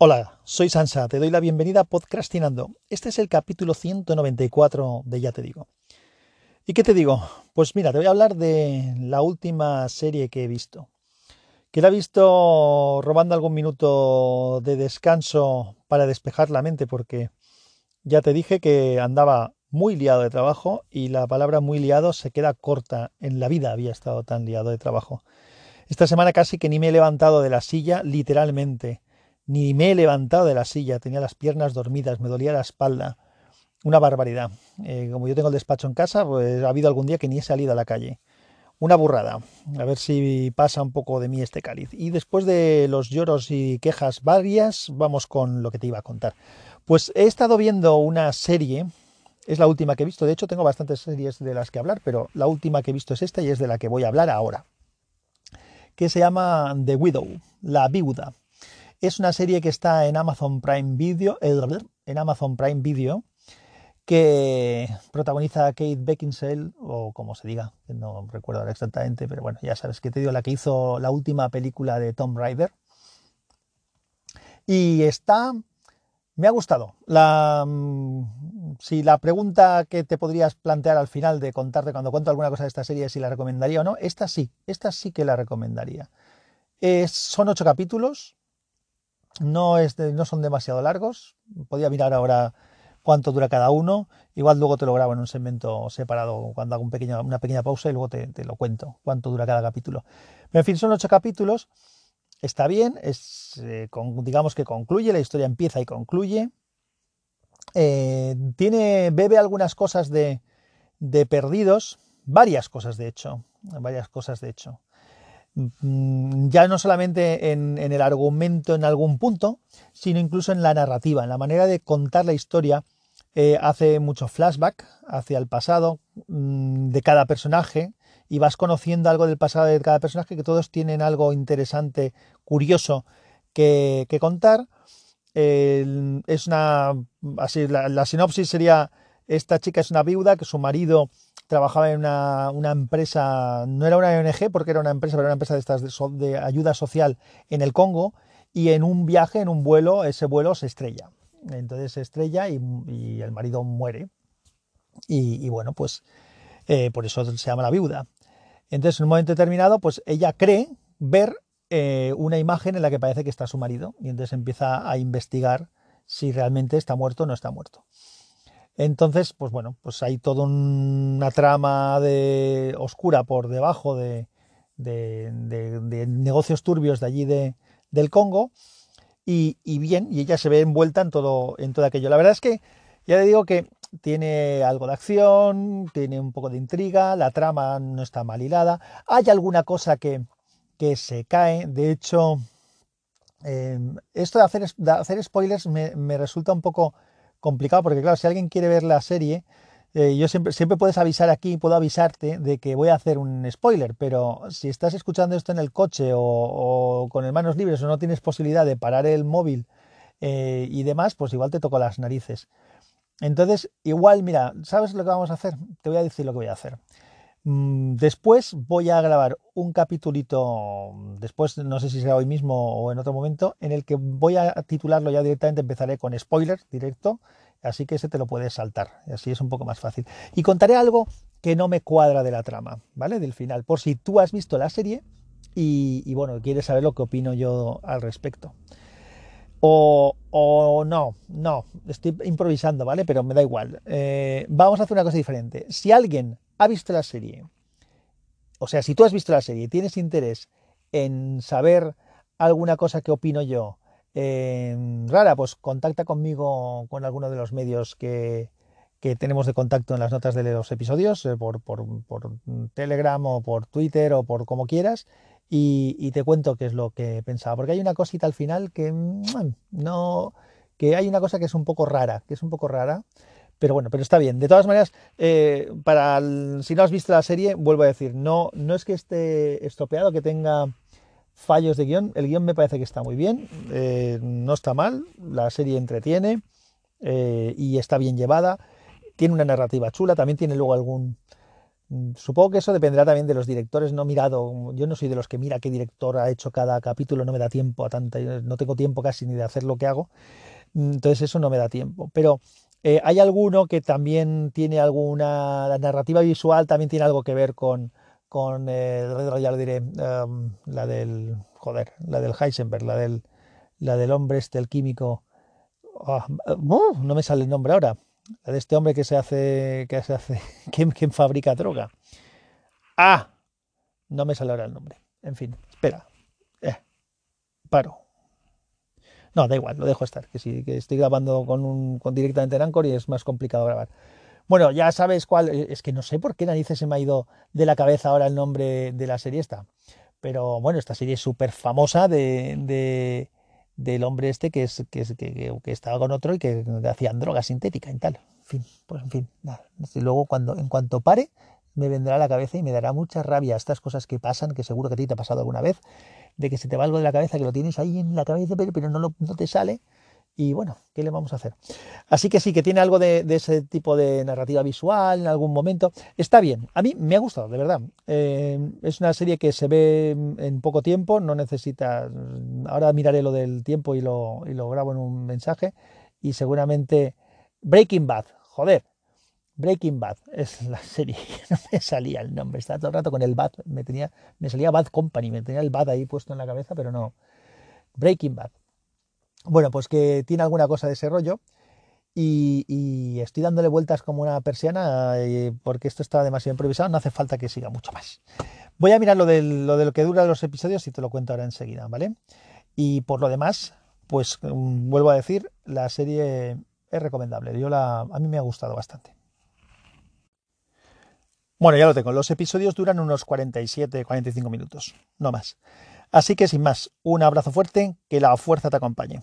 Hola, soy Sansa, te doy la bienvenida a Podcastinando. Este es el capítulo 194 de Ya te digo. ¿Y qué te digo? Pues mira, te voy a hablar de la última serie que he visto. Que la he visto robando algún minuto de descanso para despejar la mente porque ya te dije que andaba muy liado de trabajo y la palabra muy liado se queda corta. En la vida había estado tan liado de trabajo. Esta semana casi que ni me he levantado de la silla, literalmente ni me he levantado de la silla, tenía las piernas dormidas, me dolía la espalda. Una barbaridad. Eh, como yo tengo el despacho en casa, pues ha habido algún día que ni he salido a la calle. Una burrada. A ver si pasa un poco de mí este cáliz. Y después de los lloros y quejas varias, vamos con lo que te iba a contar. Pues he estado viendo una serie, es la última que he visto, de hecho tengo bastantes series de las que hablar, pero la última que he visto es esta y es de la que voy a hablar ahora, que se llama The Widow, la viuda. Es una serie que está en Amazon Prime Video, en Amazon Prime Video, que protagoniza a Kate Beckinsale, o como se diga, no recuerdo exactamente, pero bueno, ya sabes que te digo, la que hizo la última película de Tom Rider. Y está, me ha gustado. La, mm, si la pregunta que te podrías plantear al final de contarte cuando cuento alguna cosa de esta serie, si la recomendaría o no, esta sí, esta sí que la recomendaría. son ocho capítulos, no, es no son demasiado largos. Podía mirar ahora cuánto dura cada uno. Igual luego te lo grabo en un segmento separado cuando hago un pequeño, una pequeña pausa y luego te, lo cuento cuánto dura cada capítulo. en fin, son ocho capítulos. Está bien, es, eh, digamos que concluye, la historia empieza y concluye. Eh, tiene, bebe algunas cosas de, de perdidos, varias cosas de hecho, varias cosas de hecho. Mm, ya no solamente en, el argumento en algún punto, sino incluso en la narrativa, en la manera de contar la historia. Eh, hace mucho flashback hacia el pasado mm, de cada personaje y vas conociendo algo del pasado de cada personaje, que todos tienen algo interesante, curioso que, contar. es una, así, la sinopsis sería, esta chica es una viuda que su marido trabajaba en una, empresa, no era una ONG porque era una empresa, pero era una empresa de, estas de, ayuda social en el Congo y en un viaje, en un vuelo, ese vuelo se estrella. Entonces se estrella y, el marido muere. Y, bueno, pues eh, por eso se llama la viuda. Entonces en un momento determinado, pues ella cree ver eh, una imagen en la que parece que está su marido y entonces empieza a investigar si realmente está muerto o no está muerto. Entonces, pues bueno, pues hay toda una trama de oscura por debajo de, negocios turbios de allí del Congo. Y, bien, y ella se ve envuelta en todo, en todo aquello. La verdad es que ya le digo que tiene algo de acción, tiene un poco de intriga, la trama no está mal hilada. Hay alguna cosa que, se cae. De hecho, em, esto de hacer, hacer spoilers me resulta un poco complicado porque claro, si alguien quiere ver la serie, eh, yo siempre, siempre puedes avisar aquí, puedo avisarte de que voy a hacer un spoiler, pero si estás escuchando esto en el coche o, con manos libres o no tienes posibilidad de parar el móvil eh, y demás, pues igual te toco las narices. Entonces, igual, mira, ¿sabes lo que vamos a hacer? Te voy a decir lo que voy a hacer. Mm, después voy a grabar un capitulito, después no sé si será hoy mismo o en otro momento, en el que voy a titularlo ya directamente, empezaré con spoiler directo, así que ese te lo puedes saltar, así es un poco más fácil. Y contaré algo que no me cuadra de la trama, ¿vale? Del final, por si tú has visto la serie y, bueno, quieres saber lo que opino yo al respecto. O, o, no, no, estoy improvisando, ¿vale? Pero me da igual. Eh, vamos a hacer una cosa diferente. Si alguien ha visto la serie, o sea, si tú has visto la serie y tienes interés en saber alguna cosa que opino yo rara, pues contacta conmigo con alguno de los medios que, tenemos de contacto en las notas de los episodios, eh, por, Telegram o por Twitter o por como quieras, y, y, te cuento qué es lo que pensaba. Porque hay una cosita al final que mm, no. que hay una cosa que es un poco rara, que es un poco rara. Pero bueno, pero está bien. De todas maneras, eh, para si no has visto la serie, vuelvo a decir, no, no es que esté estropeado, que tenga fallos de guion. El guion me parece que está muy bien, eh, no está mal, la serie entretiene eh, y está bien llevada. Tiene una narrativa chula, también tiene luego algún, supongo que eso dependerá también de los directores. No he mirado, yo no soy de los que mira qué director ha hecho cada capítulo, no me da tiempo a tanta, no tengo tiempo casi ni de hacer lo que hago. Entonces eso no me da tiempo. Pero eh, hay alguno que también tiene alguna, la narrativa visual también tiene algo que ver con, con ya lo diré, em, la del, joder, la del Heisenberg, la del, la del hombre este, el químico. Uh, no me sale el nombre ahora la de este hombre que se hace, que se hace, ¿quién, fabrica droga? Ah, no me sale ahora el nombre. En fin, espera. Eh, paro. No, da igual, lo dejo estar, que sí, que estoy grabando con un, con directamente en Anchor y es más complicado grabar. Bueno, ya sabes cuál, eh, es que no sé por qué narices se me ha ido de la cabeza ahora el nombre de la serie esta. Pero bueno, esta serie es súper famosa de, del hombre este que, es, que, que, estaba con otro y que hacían droga sintética y tal. En fin, pues en fin, nada. Y luego cuando, en cuanto pare, me vendrá a la cabeza y me dará mucha rabia estas cosas que pasan, que seguro que a ti te ha pasado alguna vez, de que se te va algo de la cabeza, que lo tienes ahí en la cabeza, pero, pero no, no te sale y bueno, ¿qué le vamos a hacer? Así que sí, que tiene algo de, ese tipo de narrativa visual en algún momento. Está bien, a mí me ha gustado, de verdad. Eh, es una serie que se ve en poco tiempo, no necesita... Ahora miraré lo del tiempo y lo, y lo grabo en un mensaje. Y seguramente Breaking Bad, joder, Breaking Bad es la serie, no me salía el nombre, estaba todo el rato con el Bad, me, tenía, me salía Bad Company, me tenía el Bad ahí puesto en la cabeza, pero no. Breaking Bad. Bueno, pues que tiene alguna cosa de ese rollo. Y, estoy dándole vueltas como una persiana eh, porque esto está demasiado improvisado, no hace falta que siga mucho más. Voy a mirar lo de lo, que dura los episodios y te lo cuento ahora enseguida, ¿vale? Y por lo demás, pues mm, vuelvo a decir, la serie es recomendable. Yo la, a mí me ha gustado bastante. Bueno, ya lo tengo. Los episodios duran unos 47-45 minutos, no más. Así que sin más, un abrazo fuerte, que la fuerza te acompañe.